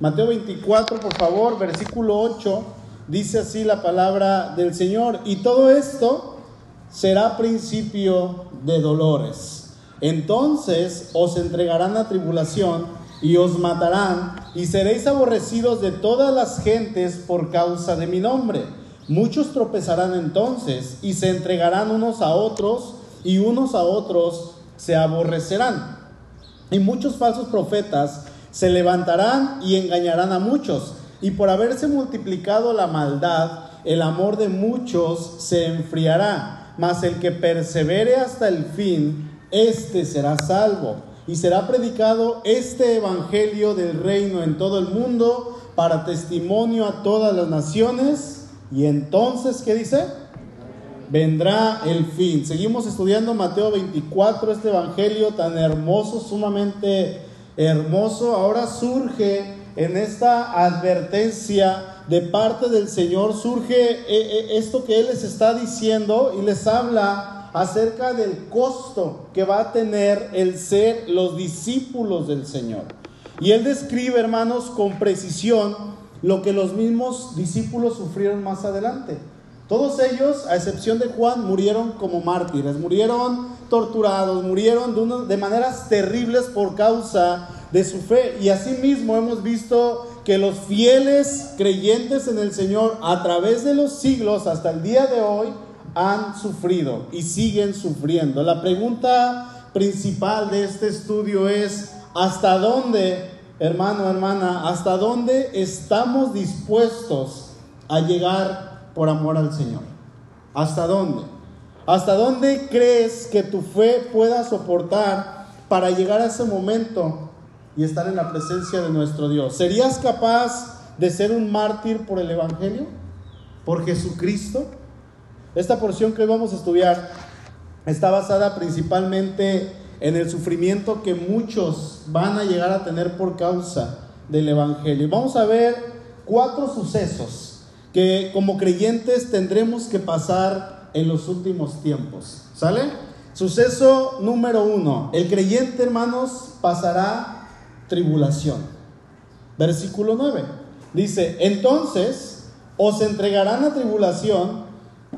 Mateo 24, por favor, versículo 8, dice así la palabra del Señor. Y todo esto será principio de dolores. Entonces os entregarán a tribulación y os matarán y seréis aborrecidos de todas las gentes por causa de mi nombre. Muchos tropezarán entonces y se entregarán unos a otros y unos a otros se aborrecerán. Y muchos falsos profetas se levantarán y engañarán a muchos. Y por haberse multiplicado la maldad, el amor de muchos se enfriará. Mas el que persevere hasta el fin, éste será salvo. Y será predicado este evangelio del reino en todo el mundo para testimonio a todas las naciones. Y entonces, ¿qué dice? vendrá el fin. Seguimos estudiando Mateo 24, este evangelio tan hermoso, sumamente hermoso. Ahora surge en esta advertencia de parte del Señor, surge eh, eh, esto que Él les está diciendo y les habla acerca del costo que va a tener el ser los discípulos del Señor. Y Él describe, hermanos, con precisión lo que los mismos discípulos sufrieron más adelante. Todos ellos, a excepción de Juan, murieron como mártires, murieron torturados, murieron de, maneras terribles por causa de su fe. Y asimismo hemos visto que los fieles creyentes en el Señor a través de los siglos hasta el día de hoy han sufrido y siguen sufriendo. La pregunta principal de este estudio es, ¿hasta dónde, hermano, hermana, hasta dónde estamos dispuestos a llegar por amor al Señor. ¿Hasta dónde? ¿Hasta dónde crees que tu fe pueda soportar para llegar a ese momento y estar en la presencia de nuestro Dios? ¿Serías capaz de ser un mártir por el Evangelio? ¿Por Jesucristo? Esta porción que hoy vamos a estudiar está basada principalmente en el sufrimiento que muchos van a llegar a tener por causa del Evangelio. Vamos a ver cuatro sucesos que como creyentes tendremos que pasar en los últimos tiempos. ¿Sale? Suceso número uno. El creyente, hermanos, pasará tribulación. Versículo 9. Dice, entonces os entregarán a tribulación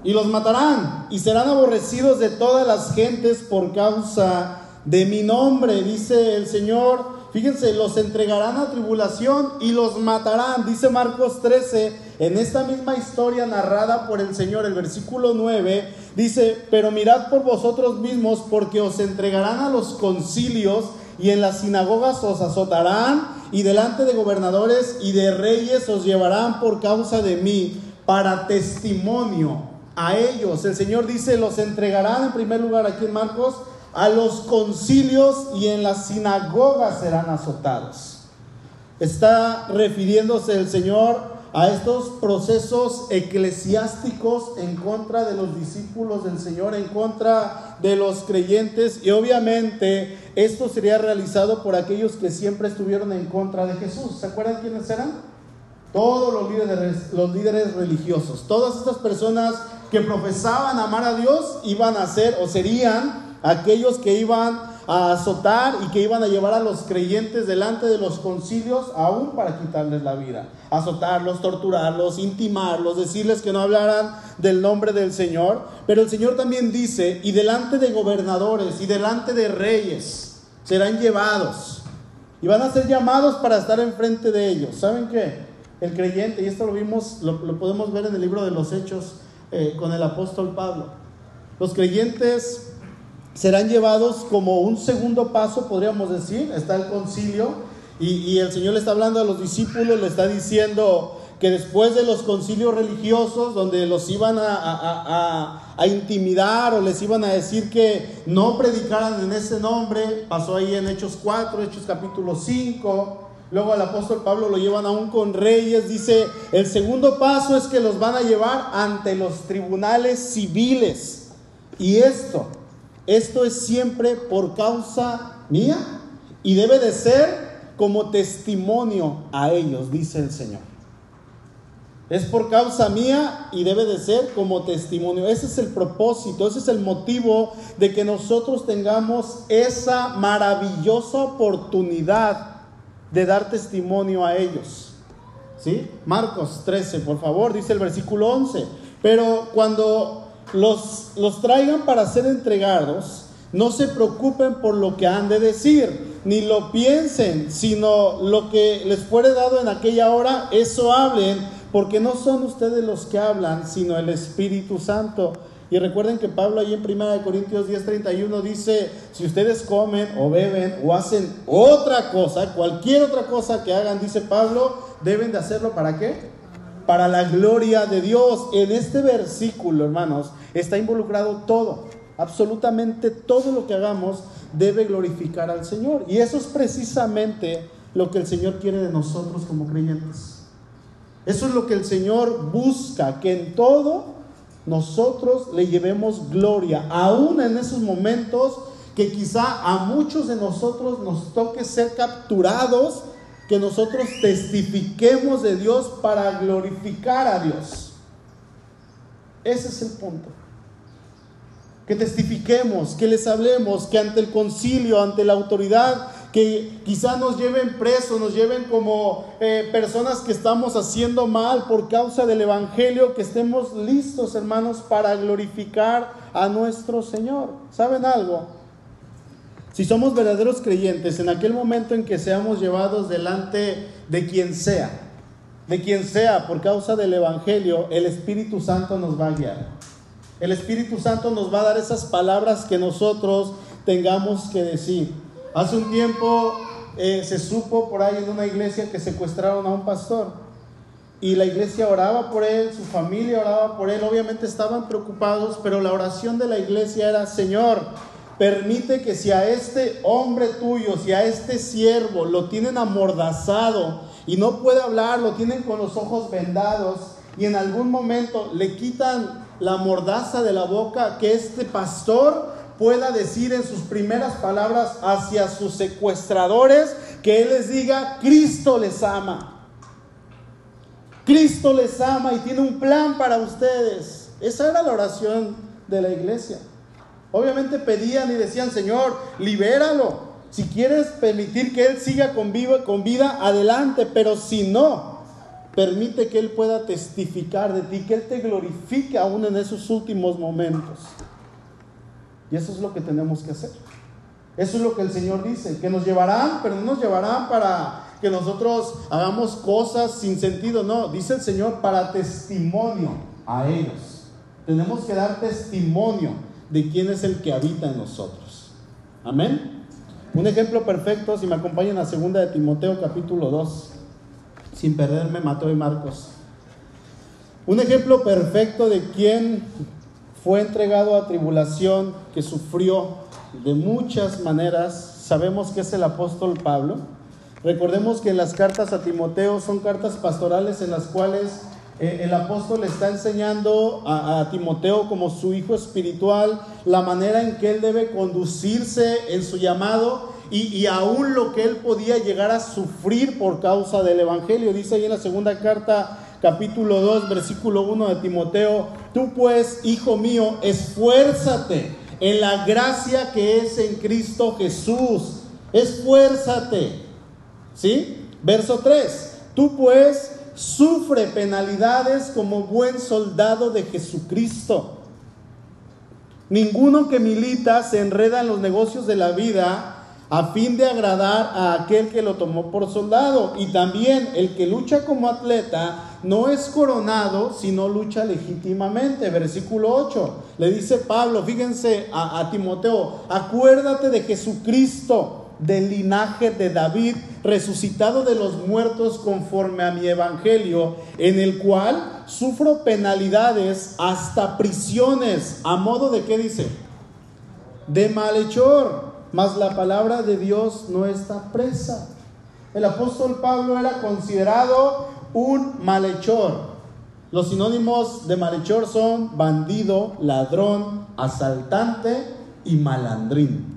y los matarán y serán aborrecidos de todas las gentes por causa de mi nombre, dice el Señor Fíjense, los entregarán a tribulación y los matarán. Dice Marcos 13, en esta misma historia narrada por el Señor, el versículo 9, dice, pero mirad por vosotros mismos porque os entregarán a los concilios y en las sinagogas os azotarán y delante de gobernadores y de reyes os llevarán por causa de mí para testimonio a ellos. El Señor dice, los entregarán en primer lugar aquí en Marcos a los concilios y en las sinagogas serán azotados. Está refiriéndose el Señor a estos procesos eclesiásticos en contra de los discípulos del Señor, en contra de los creyentes y obviamente esto sería realizado por aquellos que siempre estuvieron en contra de Jesús. ¿Se acuerdan quiénes eran? Todos los líderes, los líderes religiosos, todas estas personas que profesaban amar a Dios iban a ser o serían aquellos que iban a azotar y que iban a llevar a los creyentes delante de los concilios aún para quitarles la vida. Azotarlos, torturarlos, intimarlos, decirles que no hablaran del nombre del Señor. Pero el Señor también dice, y delante de gobernadores y delante de reyes serán llevados. Y van a ser llamados para estar enfrente de ellos. ¿Saben qué? El creyente, y esto lo vimos, lo, podemos ver en el libro de los Hechos eh, con el apóstol Pablo. Los creyentes serán llevados como un segundo paso, podríamos decir, está el concilio, y, el Señor le está hablando a los discípulos, le está diciendo que después de los concilios religiosos, donde los iban a, a, intimidar o les iban a decir que no predicaran en ese nombre, pasó ahí en Hechos 4, Hechos capítulo 5, Luego al apóstol Pablo lo llevan aún con reyes. Dice, el segundo paso es que los van a llevar ante los tribunales civiles. Y esto esto es siempre por causa mía y debe de ser como testimonio a ellos, dice el Señor. Es por causa mía y debe de ser como testimonio. Ese es el propósito, ese es el motivo de que nosotros tengamos esa maravillosa oportunidad de dar testimonio a ellos. ¿Sí? Marcos 13, por favor, dice el versículo 11. Pero cuando los, los traigan para ser entregados, no se preocupen por lo que han de decir, ni lo piensen, sino lo que les fuere dado en aquella hora, eso hablen, porque no son ustedes los que hablan, sino el Espíritu Santo. Y recuerden que Pablo ahí en 1 Corintios 10:31 dice, si ustedes comen o beben o hacen otra cosa, cualquier otra cosa que hagan, dice Pablo, deben de hacerlo para qué? Para la gloria de Dios. En este versículo, hermanos, está involucrado todo absolutamente todo lo que hagamos debe glorificar al Señor. Y eso es precisamente lo que el Señor quiere de nosotros como creyentes. Eso es lo que el Señor busca, que en todo nosotros le llevemos gloria, aún en esos momentos que quizá a muchos de nosotros nos toque ser capturados, que nosotros testifiquemos de Dios para glorificar a Dios. Ese es el punto que testifiquemos, que les hablemos, que ante el concilio, ante la autoridad, que quizá nos lleven presos, nos lleven como eh, personas que estamos haciendo mal por causa del Evangelio, que estemos listos, hermanos, para glorificar a nuestro Señor. ¿Saben algo? Si somos verdaderos creyentes, en aquel momento en que seamos llevados delante de quien sea, de quien sea por causa del Evangelio, el Espíritu Santo nos va a guiar. El Espíritu Santo nos va a dar esas palabras que nosotros tengamos que decir. Hace un tiempo eh, se supo por ahí en una iglesia que secuestraron a un pastor y la iglesia oraba por él, su familia oraba por él, obviamente estaban preocupados, pero la oración de la iglesia era, Señor, permite que si a este hombre tuyo, si a este siervo lo tienen amordazado y no puede hablar, lo tienen con los ojos vendados y en algún momento le quitan la mordaza de la boca, que este pastor pueda decir en sus primeras palabras hacia sus secuestradores, que Él les diga, Cristo les ama. Cristo les ama y tiene un plan para ustedes. Esa era la oración de la iglesia. Obviamente pedían y decían, Señor, libéralo. Si quieres permitir que Él siga con, vida, adelante, pero si no, Permite que Él pueda testificar de ti, que Él te glorifique aún en esos últimos momentos. Y eso es lo que tenemos que hacer. Eso es lo que el Señor dice, que nos llevarán, pero no nos llevarán para que nosotros hagamos cosas sin sentido, no, dice el Señor para testimonio a ellos. Tenemos que dar testimonio de quién es el que habita en nosotros. Amén. Un ejemplo perfecto, si me acompañan a segunda de Timoteo capítulo 2 sin perderme Mateo y Marcos. Un ejemplo perfecto de quien fue entregado a tribulación, que sufrió de muchas maneras, sabemos que es el apóstol Pablo. Recordemos que las cartas a Timoteo son cartas pastorales en las cuales el apóstol está enseñando a, Timoteo como su hijo espiritual la manera en que él debe conducirse en su llamado y, aún lo que él podía llegar a sufrir por causa del Evangelio. Dice ahí en la segunda carta, capítulo 2, versículo 1 de Timoteo, tú pues, hijo mío, esfuérzate en la gracia que es en Cristo Jesús. Esfuérzate. ¿Sí? Verso 3, tú pues sufre penalidades como buen soldado de Jesucristo. Ninguno que milita se enreda en los negocios de la vida a fin de agradar a aquel que lo tomó por soldado. Y también el que lucha como atleta no es coronado, sino lucha legítimamente. Versículo 8. Le dice Pablo, fíjense a, a Timoteo, acuérdate de Jesucristo del linaje de David, resucitado de los muertos conforme a mi evangelio, en el cual sufro penalidades hasta prisiones. ¿A modo de qué dice? De malhechor mas la palabra de Dios no está presa. El apóstol Pablo era considerado un malhechor. Los sinónimos de malhechor son bandido, ladrón, asaltante y malandrín.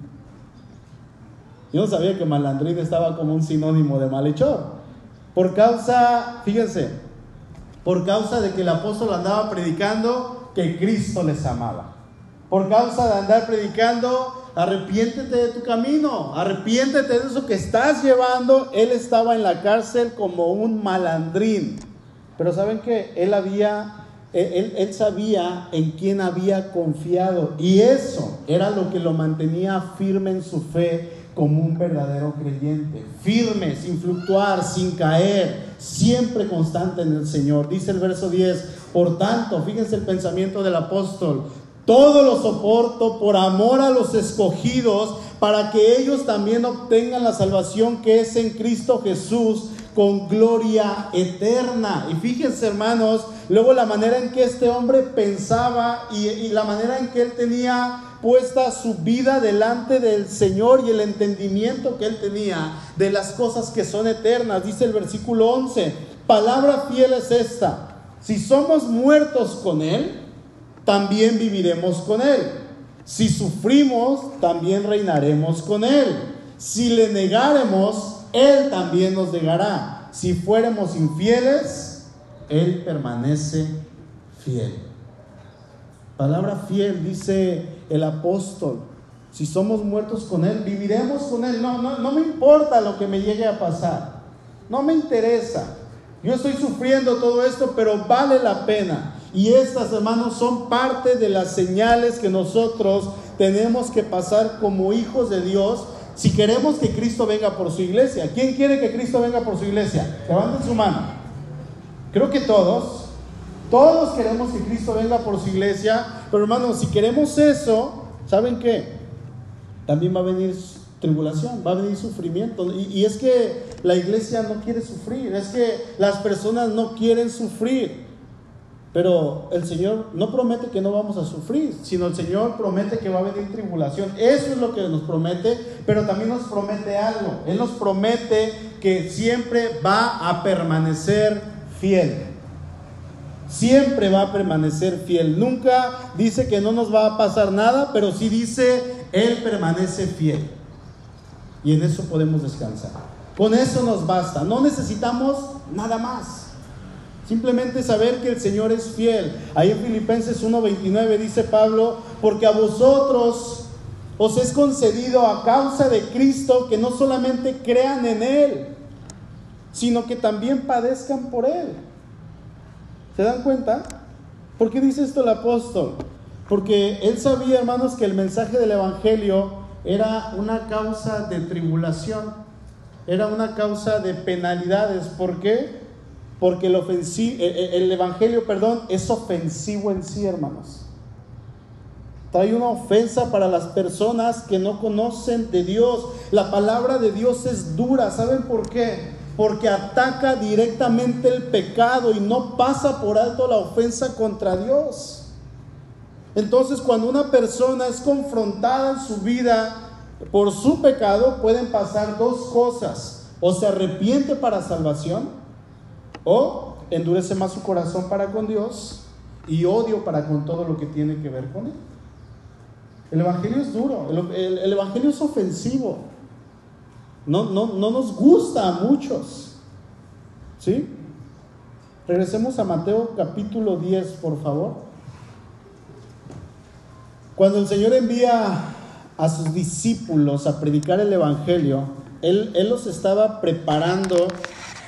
Yo no sabía que malandrín estaba como un sinónimo de malhechor. Por causa, fíjense, por causa de que el apóstol andaba predicando que Cristo les amaba. Por causa de andar predicando arrepiéntete de tu camino, arrepiéntete de eso que estás llevando. Él estaba en la cárcel como un malandrín. Pero ¿saben qué? Él había él, él, sabía en quién había confiado y eso era lo que lo mantenía firme en su fe como un verdadero creyente, firme, sin fluctuar, sin caer, siempre constante en el Señor. Dice el verso 10, por tanto, fíjense el pensamiento del apóstol, todo lo soporto por amor a los escogidos, para que ellos también obtengan la salvación que es en Cristo Jesús con gloria eterna. Y fíjense hermanos, luego la manera en que este hombre pensaba y, y la manera en que él tenía puesta su vida delante del Señor y el entendimiento que él tenía de las cosas que son eternas. Dice el versículo 11, palabra fiel es esta, si somos muertos con Él, también viviremos con Él. Si sufrimos, también reinaremos con Él. Si le negaremos, Él también nos negará. Si fuéramos infieles, Él permanece fiel. Palabra fiel, dice el apóstol. Si somos muertos con Él, viviremos con Él. No, no, no me importa lo que me llegue a pasar. No me interesa. Yo estoy sufriendo todo esto, pero vale la pena. Y estas, hermanos, son parte de las señales que nosotros tenemos que pasar como hijos de Dios si queremos que Cristo venga por su iglesia. ¿Quién quiere que Cristo venga por su iglesia? Levanten su mano. Creo que todos. Todos queremos que Cristo venga por su iglesia, pero hermanos, si queremos eso, ¿saben qué? También va a venir tribulación, va a venir sufrimiento. Y, y, es que la iglesia no quiere sufrir, es que las personas no quieren sufrir. Pero el Señor no promete que no vamos a sufrir, sino el Señor promete que va a venir tribulación. Eso es lo que nos promete, pero también nos promete algo. Él nos promete que siempre va a permanecer fiel siempre va a permanecer fiel. Nunca dice que no nos va a pasar nada, pero sí dice, Él permanece fiel. Y en eso podemos descansar. Con eso nos basta. No necesitamos nada más. Simplemente saber que el Señor es fiel. Ahí en Filipenses 1:29 dice Pablo, porque a vosotros os es concedido a causa de Cristo que no solamente crean en Él, sino que también padezcan por Él ¿Se dan cuenta? ¿Por qué dice esto el apóstol? Porque él sabía, hermanos, que el mensaje del Evangelio era una causa de tribulación, era una causa de penalidades. ¿Por qué? Porque el, ofensivo, el Evangelio, perdón, es ofensivo en sí, hermanos. Trae una ofensa para las personas que no conocen de Dios. La palabra de Dios es dura. ¿Saben por qué? Porque ataca directamente el pecado y no pasa por alto la ofensa contra Dios. Entonces cuando una persona es confrontada en su vida por su pecado, pueden pasar dos cosas. O se arrepiente para salvación o endurece más su corazón para con Dios y odio para con todo lo que tiene que ver con Él. El Evangelio es duro, el, el Evangelio es ofensivo. No, no, no nos gusta a muchos. ¿Sí? Regresemos a Mateo capítulo 10, por favor. Cuando el Señor envía a sus discípulos a predicar el Evangelio, él, él, los estaba preparando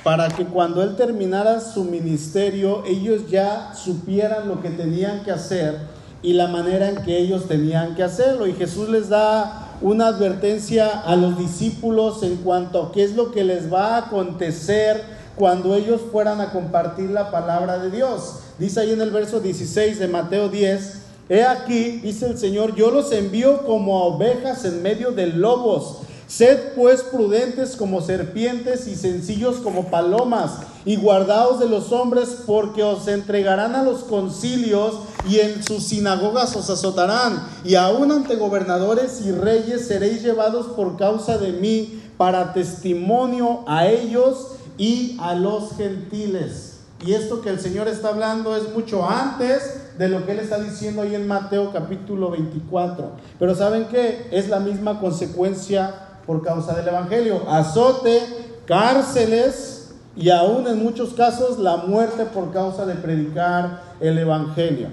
para que cuando Él terminara su ministerio, ellos ya supieran lo que tenían que hacer y la manera en que ellos tenían que hacerlo. Y Jesús les da una advertencia a los discípulos en cuanto a qué es lo que les va a acontecer cuando ellos fueran a compartir la palabra de Dios. Dice ahí en el verso 16 de Mateo 10, he aquí, dice el Señor, yo los envío como ovejas en medio de lobos. Sed pues prudentes como serpientes y sencillos como palomas, y guardaos de los hombres, porque os entregarán a los concilios y en sus sinagogas os azotarán, y aún ante gobernadores y reyes seréis llevados por causa de mí para testimonio a ellos y a los gentiles. Y esto que el Señor está hablando es mucho antes de lo que Él está diciendo ahí en Mateo capítulo 24. Pero ¿saben qué? Es la misma consecuencia por causa del Evangelio. Azote, cárceles y aún en muchos casos la muerte por causa de predicar el Evangelio.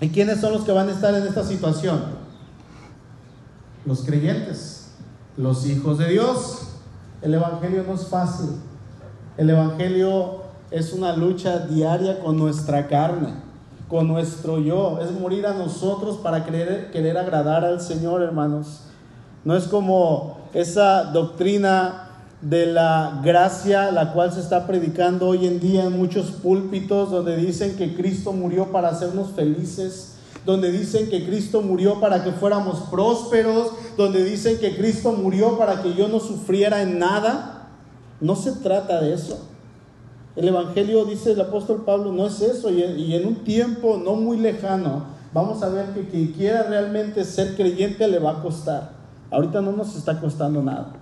¿Y quiénes son los que van a estar en esta situación? Los creyentes, los hijos de Dios. El Evangelio no es fácil. El Evangelio es una lucha diaria con nuestra carne, con nuestro yo. Es morir a nosotros para querer, querer agradar al Señor, hermanos. No es como esa doctrina de la gracia, la cual se está predicando hoy en día en muchos púlpitos, donde dicen que Cristo murió para hacernos felices, donde dicen que Cristo murió para que fuéramos prósperos, donde dicen que Cristo murió para que yo no sufriera en nada. No se trata de eso. El Evangelio, dice el apóstol Pablo, no es eso. Y en un tiempo no muy lejano, vamos a ver que quien quiera realmente ser creyente le va a costar. Ahorita no nos está costando nada.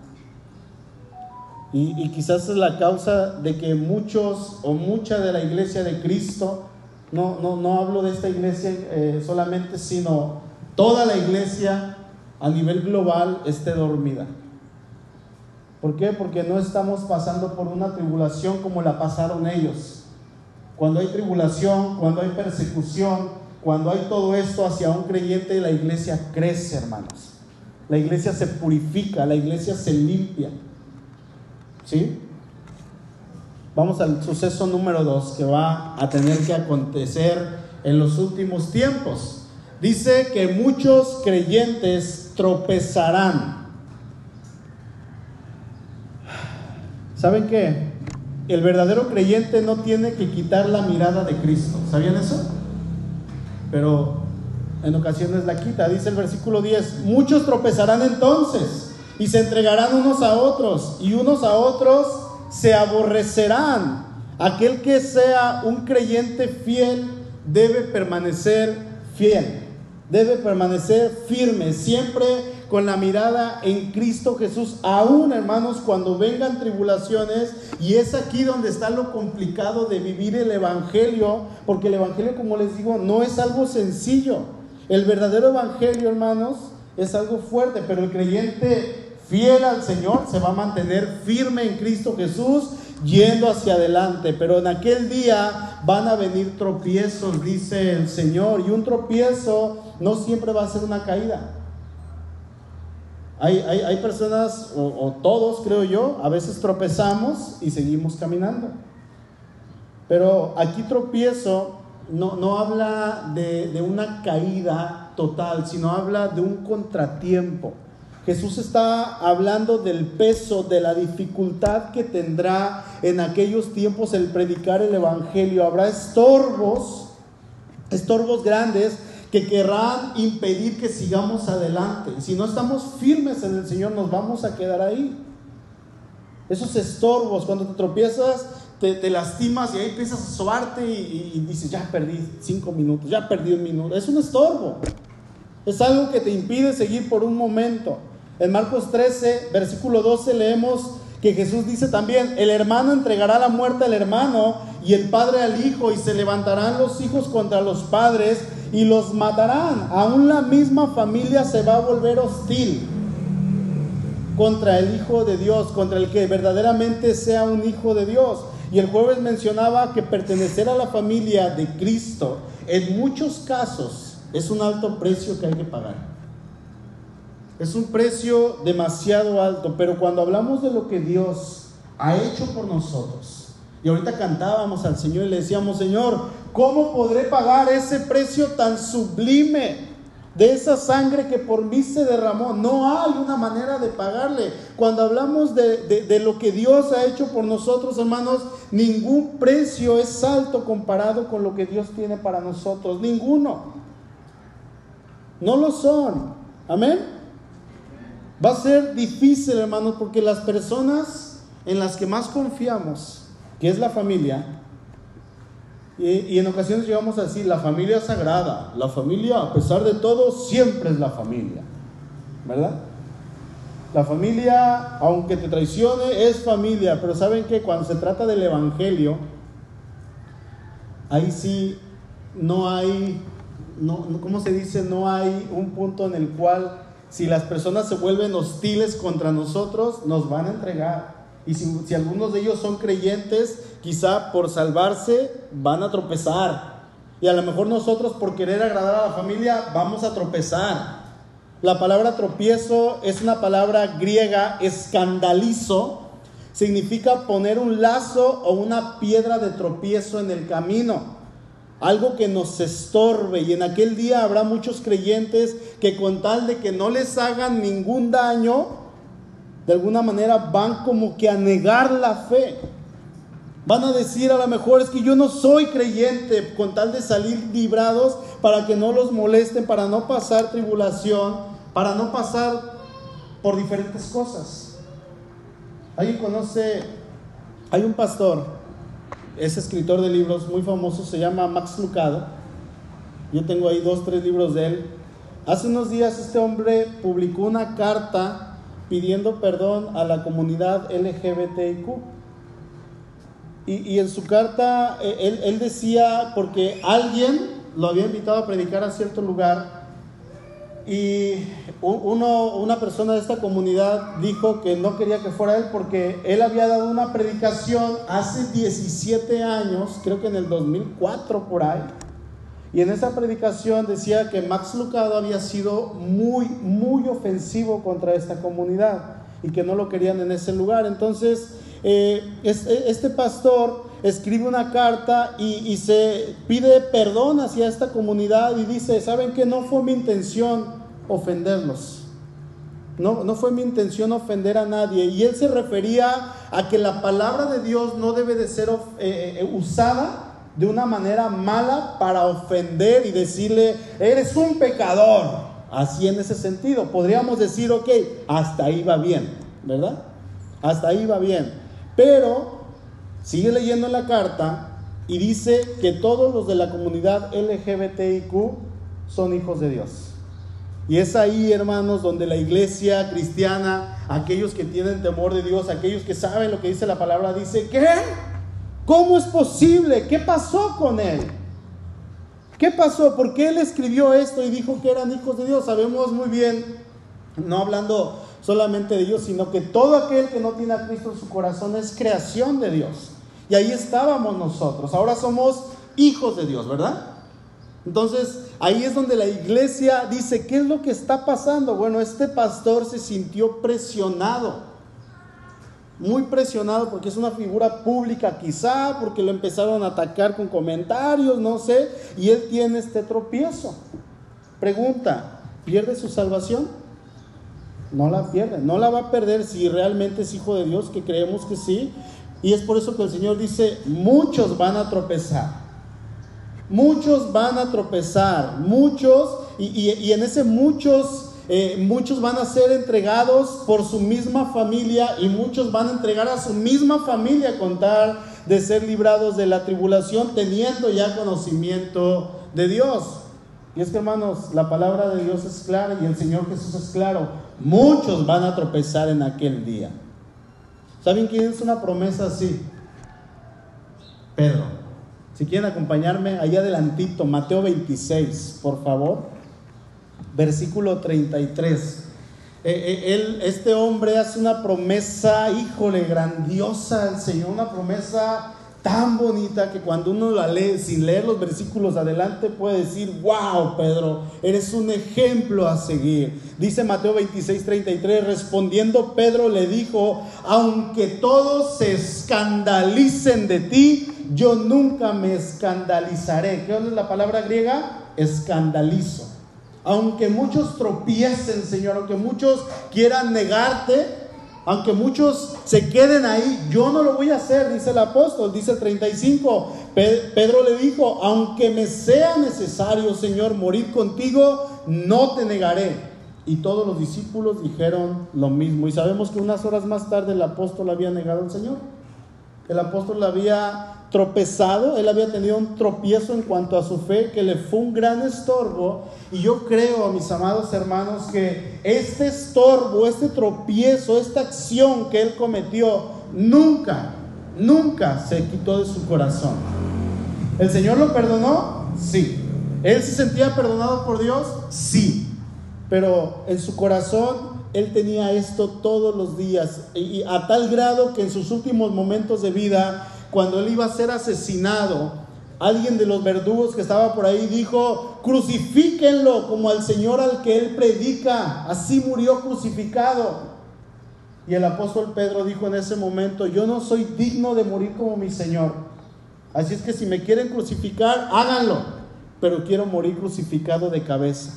Y, quizás es la causa de que muchos o mucha de la iglesia de Cristo, no, no, no hablo de esta iglesia eh, solamente, sino toda la iglesia a nivel global esté dormida. ¿Por qué? Porque no estamos pasando por una tribulación como la pasaron ellos. Cuando hay tribulación, cuando hay persecución, cuando hay todo esto hacia un creyente, la iglesia crece, hermanos. La iglesia se purifica, la iglesia se limpia. ¿Sí? Vamos al suceso número dos que va a tener que acontecer en los últimos tiempos. Dice que muchos creyentes tropezarán. ¿Saben qué? El verdadero creyente no tiene que quitar la mirada de Cristo. ¿Sabían eso? Pero en ocasiones la quita. Dice el versículo 10, muchos tropezarán entonces y se entregarán unos a otros y unos a otros se aborrecerán. Aquel que sea un creyente fiel debe permanecer fiel, debe permanecer firme, siempre con la mirada en Cristo Jesús, aún hermanos cuando vengan tribulaciones, y es aquí donde está lo complicado de vivir el Evangelio, porque el Evangelio, como les digo, no es algo sencillo. El verdadero Evangelio, hermanos, es algo fuerte, pero el creyente fiel al Señor, se va a mantener firme en Cristo Jesús, yendo hacia adelante. Pero en aquel día van a venir tropiezos, dice el Señor, y un tropiezo no siempre va a ser una caída. Hay, hay, personas, o, todos creo yo, a veces tropezamos y seguimos caminando. Pero aquí tropiezo no, no habla de, de una caída total, sino habla de un contratiempo. Jesús está hablando del peso, de la dificultad que tendrá en aquellos tiempos el predicar el Evangelio. Habrá estorbos, estorbos grandes que querrán impedir que sigamos adelante. Si no estamos firmes en el Señor, nos vamos a quedar ahí. Esos estorbos, cuando te tropiezas, te, lastimas y ahí empiezas a sobarte y, y dices, ya perdí cinco minutos, ya perdí un minuto. Es un estorbo. Es algo que te impide seguir por un momento. En Marcos 13, versículo 12 leemos que Jesús dice también, el hermano entregará la muerte al hermano y el padre al hijo y se levantarán los hijos contra los padres y los matarán. Aún la misma familia se va a volver hostil contra el Hijo de Dios, contra el que verdaderamente sea un Hijo de Dios. Y el jueves mencionaba que pertenecer a la familia de Cristo en muchos casos es un alto precio que hay que pagar. Es un precio demasiado alto, pero cuando hablamos de lo que Dios ha hecho por nosotros, y ahorita cantábamos al Señor y le decíamos, Señor, ¿cómo podré pagar ese precio tan sublime de esa sangre que por mí se derramó? No hay una manera de pagarle. Cuando hablamos de, de lo que Dios ha hecho por nosotros, hermanos, ningún precio es alto comparado con lo que Dios tiene para nosotros. Ninguno. No lo son. Amén. Va a ser difícil, hermanos, porque las personas en las que más confiamos, que es la familia, y, en ocasiones llegamos a decir, la familia sagrada, la familia, a pesar de todo, siempre es la familia, ¿verdad? La familia, aunque te traicione, es familia, pero ¿saben que Cuando se trata del Evangelio, ahí sí no hay, no, ¿cómo se dice? No hay un punto en el cual si las personas se vuelven hostiles contra nosotros, nos van a entregar. Y si, algunos de ellos son creyentes, quizá por salvarse van a tropezar. Y a lo mejor nosotros por querer agradar a la familia vamos a tropezar. La palabra tropiezo es una palabra griega, escandalizo, significa poner un lazo o una piedra de tropiezo en el camino algo que nos estorbe. Y en aquel día habrá muchos creyentes que con tal de que no les hagan ningún daño, de alguna manera van como que a negar la fe. Van a decir a lo mejor es que yo no soy creyente con tal de salir librados para que no los molesten, para no pasar tribulación, para no pasar por diferentes cosas. ¿Alguien conoce? Hay un pastor es escritor de libros muy famoso, se llama Max Lucado. Yo tengo ahí dos, tres libros de él. Hace unos días este hombre publicó una carta pidiendo perdón a la comunidad LGBTIQ. Y, y en su carta eh, él, él decía, porque alguien lo había invitado a predicar a cierto lugar, y uno, una persona de esta comunidad dijo que no quería que fuera él porque él había dado una predicación hace 17 años, creo que en el 2004 por ahí. Y en esa predicación decía que Max Lucado había sido muy, muy ofensivo contra esta comunidad y que no lo querían en ese lugar. Entonces, eh, este pastor escribe una carta y, se pide perdón hacia esta comunidad y dice, ¿saben que no fue mi intención ofenderlos? No, no fue mi intención ofender a nadie. Y él se refería a que la palabra de Dios no debe de ser eh, eh, usada de una manera mala para ofender y decirle, eres un pecador. Así en ese sentido. Podríamos decir, ok, hasta ahí va bien, ¿verdad? Hasta ahí va bien. Pero sigue leyendo la carta y dice que todos los de la comunidad LGBTIQ son hijos de Dios. Y es ahí, hermanos, donde la iglesia cristiana, aquellos que tienen temor de Dios, aquellos que saben lo que dice la palabra, dice, ¿qué? ¿Cómo es posible? ¿Qué pasó con él? ¿Qué pasó? ¿Por qué él escribió esto y dijo que eran hijos de Dios? Sabemos muy bien, no hablando solamente de Dios, sino que todo aquel que no tiene a Cristo en su corazón es creación de Dios. Y ahí estábamos nosotros. Ahora somos hijos de Dios, ¿verdad? Entonces, ahí es donde la iglesia dice, ¿qué es lo que está pasando? Bueno, este pastor se sintió presionado, muy presionado porque es una figura pública quizá, porque lo empezaron a atacar con comentarios, no sé, y él tiene este tropiezo. Pregunta, ¿pierde su salvación? No la pierde, no la va a perder si realmente es hijo de Dios, que creemos que sí. Y es por eso que el Señor dice, muchos van a tropezar. Muchos van a tropezar, muchos, y, en ese muchos, eh, muchos van a ser entregados por su misma familia y muchos van a entregar a su misma familia a contar de ser librados de la tribulación teniendo ya conocimiento de Dios. Y es que hermanos, la palabra de Dios es clara y el Señor Jesús es claro. Muchos van a tropezar en aquel día. ¿Saben quién es una promesa así? Pedro. Si quieren acompañarme, ahí adelantito, Mateo 26, por favor. Versículo 33. Eh, eh, él, este hombre hace una promesa, híjole, grandiosa al Señor, una promesa tan bonita que cuando uno la lee sin leer los versículos adelante puede decir, wow, Pedro, eres un ejemplo a seguir. Dice Mateo 26, 33, respondiendo Pedro le dijo, aunque todos se escandalicen de ti, yo nunca me escandalizaré. ¿Qué es la palabra griega? Escandalizo. Aunque muchos tropiecen, Señor, aunque muchos quieran negarte, aunque muchos se queden ahí, yo no lo voy a hacer, dice el apóstol, dice el 35. Pedro le dijo, aunque me sea necesario, Señor, morir contigo, no te negaré. Y todos los discípulos dijeron lo mismo. Y sabemos que unas horas más tarde el apóstol había negado al Señor. El apóstol había tropezado, él había tenido un tropiezo en cuanto a su fe que le fue un gran estorbo. Y yo creo, mis amados hermanos, que este estorbo, este tropiezo, esta acción que él cometió, nunca, nunca se quitó de su corazón. ¿El Señor lo perdonó? Sí. ¿Él se sentía perdonado por Dios? Sí. Pero en su corazón él tenía esto todos los días y a tal grado que en sus últimos momentos de vida cuando él iba a ser asesinado, alguien de los verdugos que estaba por ahí dijo, crucifíquenlo como al Señor al que él predica, así murió crucificado. Y el apóstol Pedro dijo en ese momento, yo no soy digno de morir como mi Señor. Así es que si me quieren crucificar, háganlo, pero quiero morir crucificado de cabeza.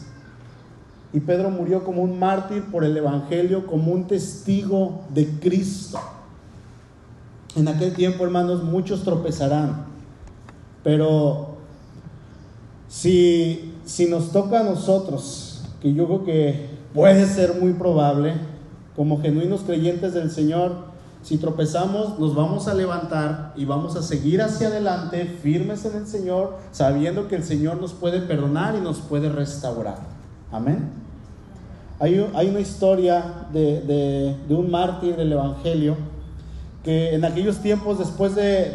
Y Pedro murió como un mártir por el Evangelio, como un testigo de Cristo. En aquel tiempo, hermanos, muchos tropezarán, pero si, si nos toca a nosotros, que yo creo que puede ser muy probable, como genuinos creyentes del Señor, si tropezamos, nos vamos a levantar y vamos a seguir hacia adelante, firmes en el Señor, sabiendo que el Señor nos puede perdonar y nos puede restaurar. Amén. Hay, hay una historia de, de un mártir del Evangelio que en aquellos tiempos, después de,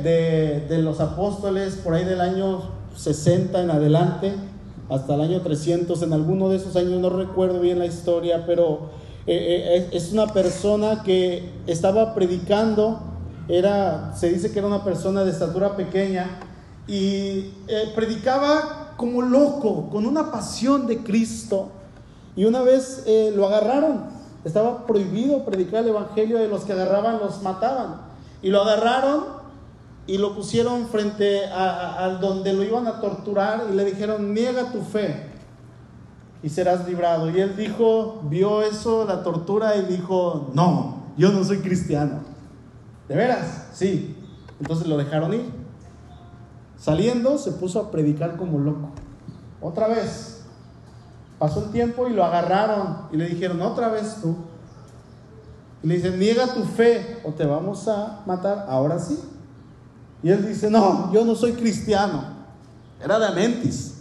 de, los apóstoles, por ahí del año 60 en adelante, hasta el año 300, en alguno de esos años, no recuerdo bien la historia, pero eh, eh, es una persona que estaba predicando, era, se dice que era una persona de estatura pequeña, y eh, predicaba como loco, con una pasión de Cristo, y una vez lo agarraron estaba prohibido predicar el evangelio de los que agarraban, los mataban. Y lo agarraron y lo pusieron frente a, donde lo iban a torturar y le dijeron, niega tu fe y serás librado. Y él dijo, vio eso, la tortura, y dijo, no, yo no soy cristiano. ¿De veras? Sí. Entonces lo dejaron ir. Saliendo, se puso a predicar como loco. Otra vez, Pasó el tiempo y lo agarraron y le dijeron, otra vez tú. Y le dicen, niega tu fe o te vamos a matar, ahora sí. Y él dice, no, yo no soy cristiano. Era de Amentis.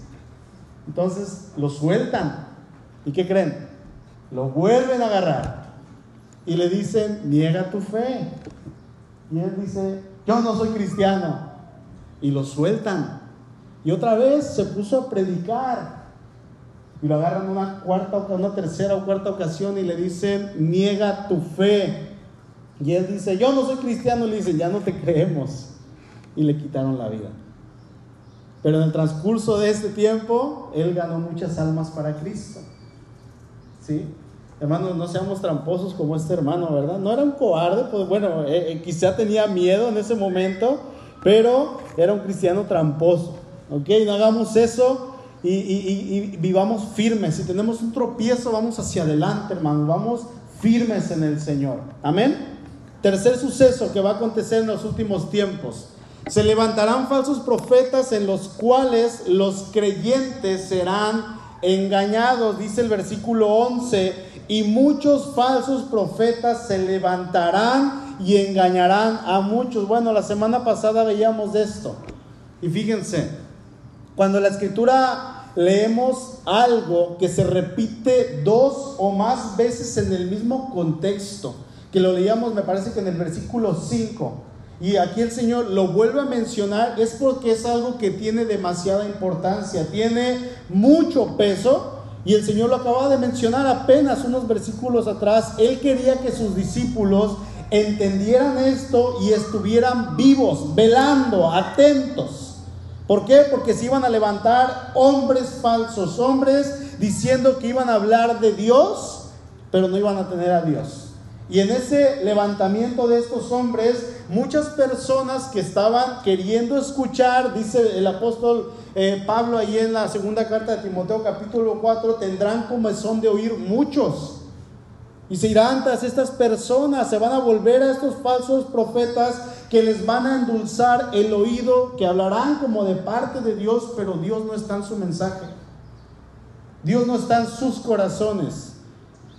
Entonces lo sueltan. ¿Y qué creen? Lo vuelven a agarrar. Y le dicen, niega tu fe. Y él dice, yo no soy cristiano. Y lo sueltan. Y otra vez se puso a predicar y lo agarran una cuarta, una tercera o cuarta ocasión y le dicen, niega tu fe. Y él dice, yo no soy cristiano, le dicen, ya no te creemos. Y le quitaron la vida. Pero en el transcurso de este tiempo, él ganó muchas almas para Cristo. ¿Sí? Hermanos, no seamos tramposos como este hermano, ¿verdad? No era un cobarde, pues bueno, eh, eh, quizá tenía miedo en ese momento, pero era un cristiano tramposo. ¿Ok? No hagamos eso y, vivamos firmes. Si tenemos un tropiezo, vamos hacia adelante, hermano. Vamos firmes en el Señor. Amén. Tercer suceso que va a acontecer en los últimos tiempos. Se levantarán falsos profetas en los cuales los creyentes serán engañados, dice el versículo 11, y muchos falsos profetas se levantarán y engañarán a muchos. Bueno, la semana pasada veíamos esto. Y fíjense, cuando la escritura leemos algo que se repite dos o más veces en el mismo contexto, que lo leíamos me parece que en el versículo 5, y aquí el Señor lo vuelve a mencionar, es porque es algo que tiene demasiada importancia, tiene mucho peso, y el Señor lo acaba de mencionar apenas unos versículos atrás, Él quería que sus discípulos entendieran esto y estuvieran vivos, velando, atentos. ¿Por qué? Porque se iban a levantar hombres falsos, hombres diciendo que iban a hablar de Dios, pero no iban a tener a Dios. Y en ese levantamiento de estos hombres, muchas personas que estaban queriendo escuchar, dice el apóstol eh, Pablo ahí en la segunda carta de Timoteo capítulo 4, tendrán son de oír muchos. Y se irán tras estas personas, se van a volver a estos falsos profetas que les van a endulzar el oído, que hablarán como de parte de Dios, pero Dios no está en su mensaje. Dios no está en sus corazones.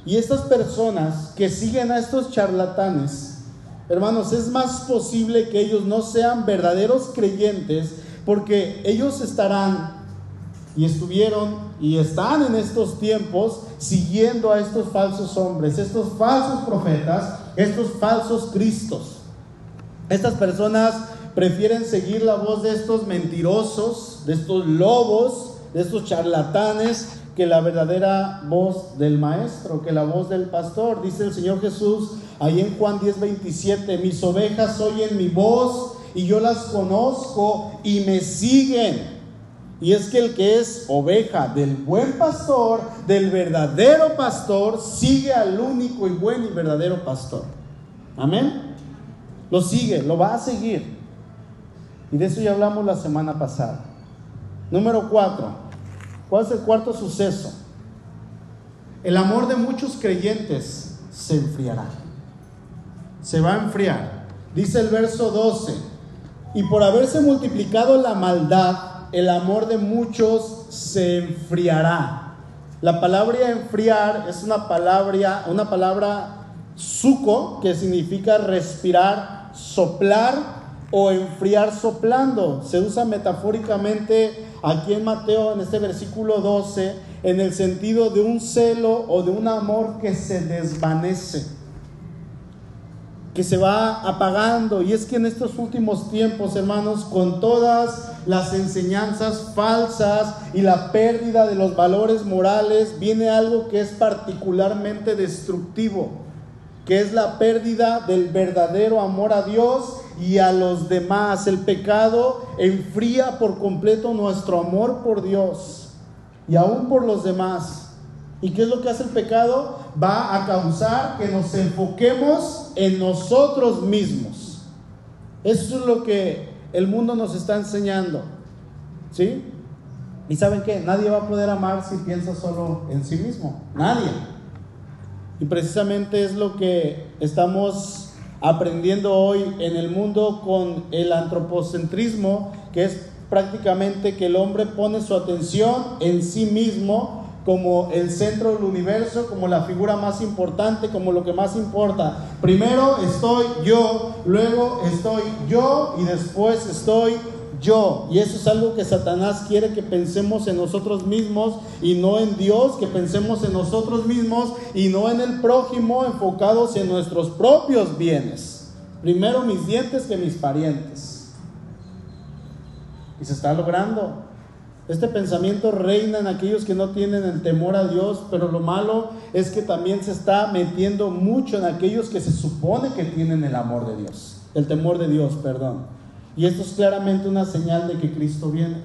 Y estas personas que siguen a estos charlatanes, hermanos, es más posible que ellos no sean verdaderos creyentes porque ellos estarán y estuvieron y están en estos tiempos siguiendo a estos falsos hombres, estos falsos profetas, estos falsos cristos. Estas personas prefieren seguir la voz de estos mentirosos, de estos lobos, de estos charlatanes, que la verdadera voz del maestro, que la voz del pastor. Dice el Señor Jesús ahí en Juan 10, 27, mis ovejas oyen mi voz y yo las conozco y me siguen. Y es que el que es oveja del buen pastor, del verdadero pastor, sigue al único y buen y verdadero pastor. Amén. Lo sigue, lo va a seguir. Y de eso ya hablamos la semana pasada. Número cuatro. ¿Cuál es el cuarto suceso? El amor de muchos creyentes se enfriará. Se va a enfriar. Dice el verso 12. Y por haberse multiplicado la maldad, el amor de muchos se enfriará. La palabra enfriar es una palabra, una palabra suco que significa respirar, soplar o enfriar soplando. Se usa metafóricamente aquí en Mateo, en este versículo 12, en el sentido de un celo o de un amor que se desvanece que se va apagando. Y es que en estos últimos tiempos, hermanos, con todas las enseñanzas falsas y la pérdida de los valores morales, viene algo que es particularmente destructivo, que es la pérdida del verdadero amor a Dios y a los demás. El pecado enfría por completo nuestro amor por Dios y aún por los demás. ¿Y qué es lo que hace el pecado? Va a causar que nos enfoquemos en nosotros mismos. Eso es lo que el mundo nos está enseñando. ¿Sí? ¿Y saben qué? Nadie va a poder amar si piensa solo en sí mismo. Nadie. Y precisamente es lo que estamos aprendiendo hoy en el mundo con el antropocentrismo, que es prácticamente que el hombre pone su atención en sí mismo como el centro del universo, como la figura más importante, como lo que más importa. Primero estoy yo, luego estoy yo y después estoy yo. Y eso es algo que Satanás quiere que pensemos en nosotros mismos y no en Dios, que pensemos en nosotros mismos y no en el prójimo, enfocados en nuestros propios bienes. Primero mis dientes que mis parientes. Y se está logrando. Este pensamiento reina en aquellos que no tienen el temor a Dios, pero lo malo es que también se está metiendo mucho en aquellos que se supone que tienen el amor de Dios, el temor de Dios, perdón. Y esto es claramente una señal de que Cristo viene,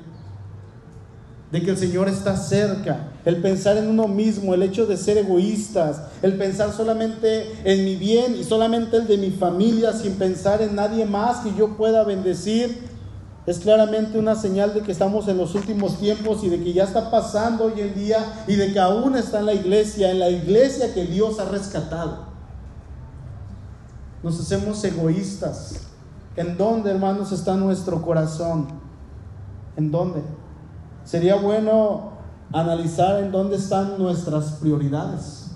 de que el Señor está cerca. El pensar en uno mismo, el hecho de ser egoístas, el pensar solamente en mi bien y solamente el de mi familia sin pensar en nadie más que yo pueda bendecir es claramente una señal de que estamos en los últimos tiempos y de que ya está pasando hoy en día y de que aún está en la iglesia, en la iglesia que Dios ha rescatado. Nos hacemos egoístas. ¿En dónde, hermanos, está nuestro corazón? ¿En dónde? Sería bueno analizar en dónde están nuestras prioridades.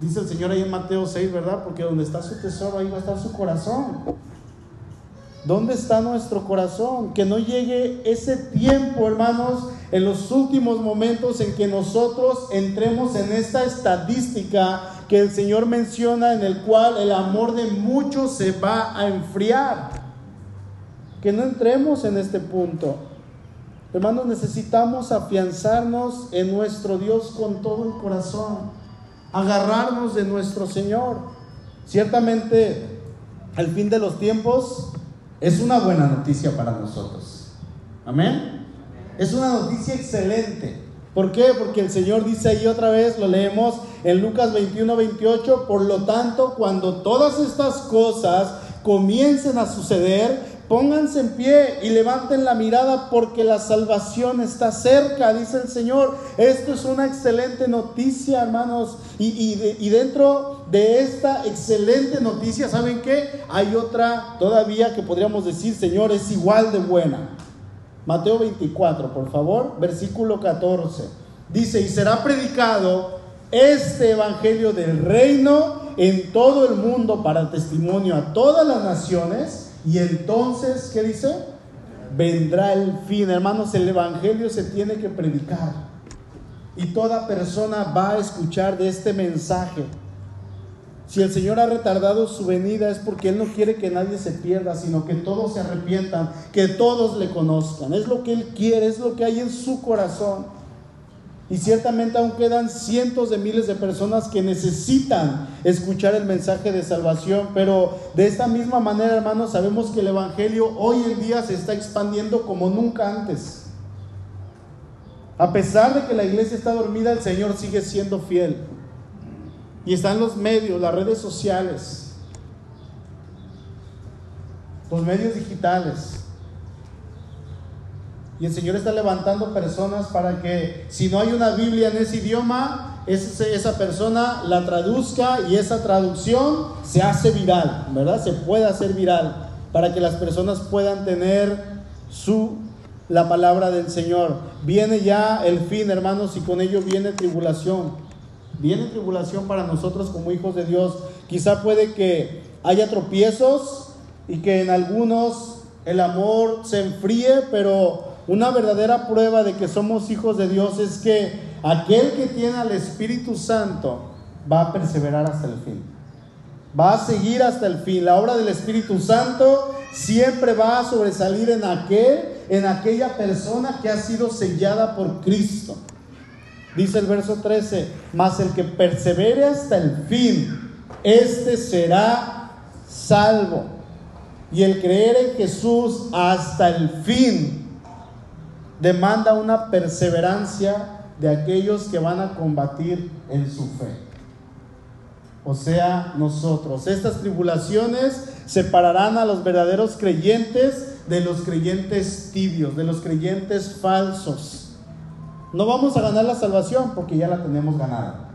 Dice el Señor ahí en Mateo 6, ¿verdad? Porque donde está su tesoro, ahí va a estar su corazón. ¿Dónde está nuestro corazón? Que no llegue ese tiempo, hermanos, en los últimos momentos en que nosotros entremos en esta estadística que el Señor menciona, en el cual el amor de muchos se va a enfriar. Que no entremos en este punto. Hermanos, necesitamos afianzarnos en nuestro Dios con todo el corazón, agarrarnos de nuestro Señor. Ciertamente, al fin de los tiempos, es una buena noticia para nosotros. Amén. Es una noticia excelente. ¿Por qué? Porque el Señor dice ahí otra vez, lo leemos en Lucas 21, 28, por lo tanto, cuando todas estas cosas comiencen a suceder, Pónganse en pie y levanten la mirada porque la salvación está cerca, dice el Señor. Esto es una excelente noticia, hermanos. Y, dentro de esta excelente noticia, ¿saben qué? Hay otra todavía que podríamos decir, Señor, es igual de buena. Mateo 24, por favor, versículo 14. Dice, y será predicado este evangelio del reino en todo el mundo para testimonio a todas las naciones y entonces, ¿qué dice? Vendrá el fin. Hermanos, el Evangelio se tiene que predicar. Y toda persona va a escuchar de este mensaje. Si el Señor ha retardado su venida es porque Él no quiere que nadie se pierda, sino que todos se arrepientan, que todos le conozcan. Es lo que Él quiere, es lo que hay en su corazón. Y ciertamente aún quedan cientos de miles de personas que necesitan escuchar el mensaje de salvación, pero de esta misma manera, hermanos, sabemos que el Evangelio hoy en día se está expandiendo como nunca antes. A pesar de que la iglesia está dormida, el Señor sigue siendo fiel. Y están los medios, las redes sociales, los medios digitales. Y el Señor está levantando personas para que si no hay una Biblia en ese idioma, esa persona la traduzca y esa traducción se hace viral, ¿verdad? Se puede hacer viral para que las personas puedan tener su la palabra del Señor. Viene ya el fin, hermanos, y con ello viene tribulación. Viene tribulación para nosotros como hijos de Dios. Quizá puede que haya tropiezos y que en algunos el amor se enfríe, pero una verdadera prueba de que somos hijos de Dios es que aquel que tiene al Espíritu Santo va a perseverar hasta el fin. Va a seguir hasta el fin. La obra del Espíritu Santo siempre va a sobresalir en aquel, en aquella persona que ha sido sellada por Cristo. Dice el verso 13, mas el que persevere hasta el fin, este será salvo. Y el creer en Jesús hasta el fin demanda una perseverancia de aquellos que van a combatir en su fe. O sea, nosotros. Estas tribulaciones separarán a los verdaderos creyentes de los creyentes tibios, de los creyentes falsos. No vamos a ganar la salvación porque ya la tenemos ganada.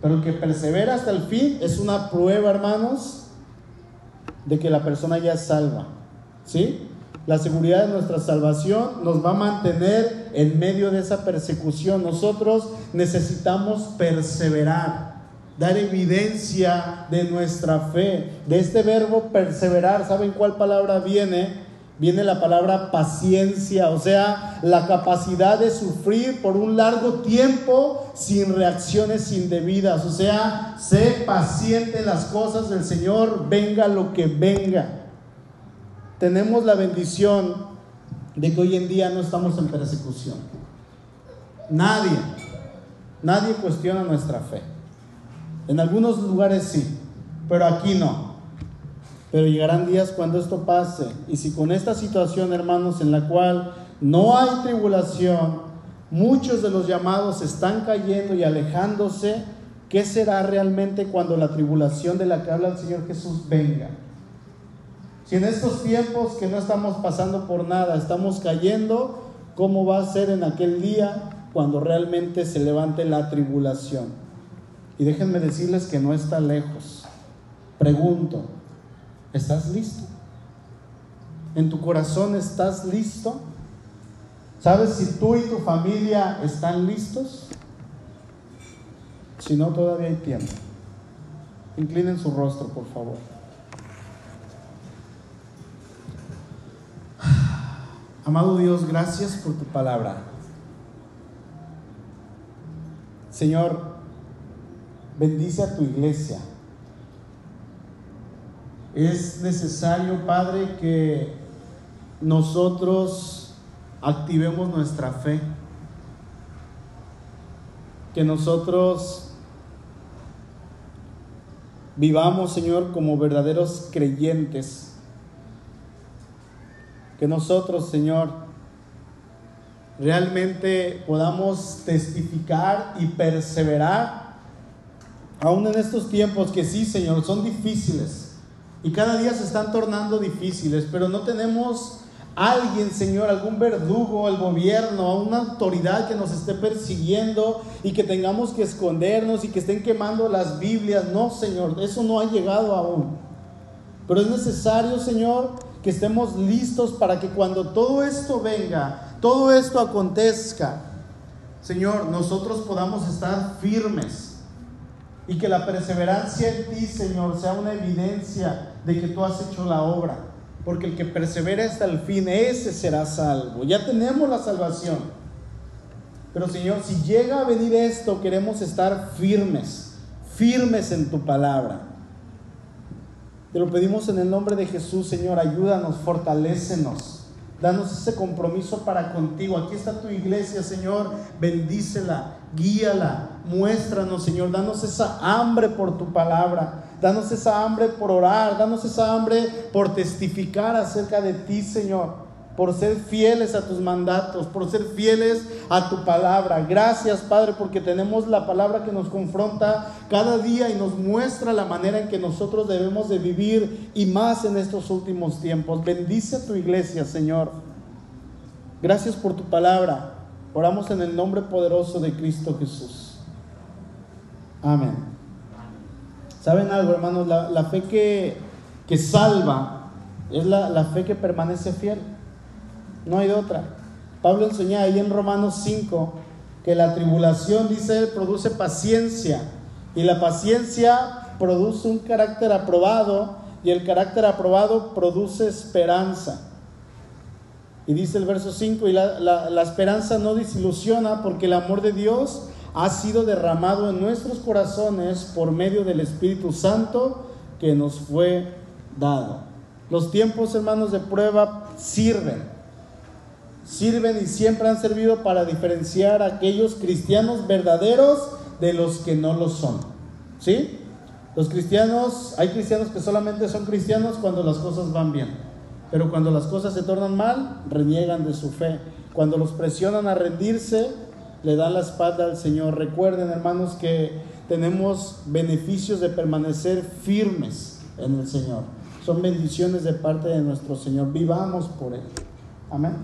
Pero el que persevera hasta el fin es una prueba, hermanos, de que la persona ya es salva. ¿Sí? La seguridad de nuestra salvación nos va a mantener en medio de esa persecución. Nosotros necesitamos perseverar, dar evidencia de nuestra fe. De este verbo perseverar, ¿saben cuál palabra viene? Viene la palabra paciencia, o sea, la capacidad de sufrir por un largo tiempo sin reacciones indebidas. O sea, sé paciente en las cosas del Señor, venga lo que venga tenemos la bendición de que hoy en día no estamos en persecución. Nadie, nadie cuestiona nuestra fe. En algunos lugares sí, pero aquí no. Pero llegarán días cuando esto pase. Y si con esta situación, hermanos, en la cual no hay tribulación, muchos de los llamados están cayendo y alejándose, ¿qué será realmente cuando la tribulación de la que habla el Señor Jesús venga? Si en estos tiempos que no estamos pasando por nada, estamos cayendo, ¿cómo va a ser en aquel día cuando realmente se levante la tribulación? Y déjenme decirles que no está lejos. Pregunto, ¿estás listo? ¿En tu corazón estás listo? ¿Sabes si tú y tu familia están listos? Si no, todavía hay tiempo. Inclinen su rostro, por favor. Amado Dios, gracias por tu palabra. Señor, bendice a tu iglesia. Es necesario, Padre, que nosotros activemos nuestra fe. Que nosotros vivamos, Señor, como verdaderos creyentes que nosotros, Señor, realmente podamos testificar y perseverar, aún en estos tiempos que sí, Señor, son difíciles y cada día se están tornando difíciles, pero no tenemos alguien, Señor, algún verdugo, el gobierno, una autoridad que nos esté persiguiendo y que tengamos que escondernos y que estén quemando las Biblias. No, Señor, eso no ha llegado aún. Pero es necesario, Señor, que estemos listos para que cuando todo esto venga, todo esto acontezca, Señor, nosotros podamos estar firmes y que la perseverancia en ti, Señor, sea una evidencia de que tú has hecho la obra. Porque el que persevere hasta el fin, ese será salvo. Ya tenemos la salvación. Pero Señor, si llega a venir esto, queremos estar firmes, firmes en tu palabra. Te lo pedimos en el nombre de Jesús, Señor, ayúdanos, fortalécenos. Danos ese compromiso para contigo. Aquí está tu iglesia, Señor. Bendícela, guíala, muéstranos, Señor. Danos esa hambre por tu palabra. Danos esa hambre por orar. Danos esa hambre por testificar acerca de ti, Señor por ser fieles a tus mandatos, por ser fieles a tu palabra. Gracias, Padre, porque tenemos la palabra que nos confronta cada día y nos muestra la manera en que nosotros debemos de vivir y más en estos últimos tiempos. Bendice a tu iglesia, Señor. Gracias por tu palabra. Oramos en el nombre poderoso de Cristo Jesús. Amén. ¿Saben algo, hermanos? La, fe que, que salva es la, la fe que permanece fiel. No hay otra. Pablo enseña ahí en Romanos 5 que la tribulación, dice él, produce paciencia. Y la paciencia produce un carácter aprobado. Y el carácter aprobado produce esperanza. Y dice el verso 5, y la, la, esperanza no desilusiona porque el amor de Dios ha sido derramado en nuestros corazones por medio del Espíritu Santo que nos fue dado. Los tiempos, hermanos, de prueba sirven sirven y siempre han servido para diferenciar a aquellos cristianos verdaderos de los que no lo son. ¿Sí? Los cristianos, hay cristianos que solamente son cristianos cuando las cosas van bien, pero cuando las cosas se tornan mal, reniegan de su fe. Cuando los presionan a rendirse, le dan la espalda al Señor. Recuerden, hermanos, que tenemos beneficios de permanecer firmes en el Señor. Son bendiciones de parte de nuestro Señor. Vivamos por Él. Amén.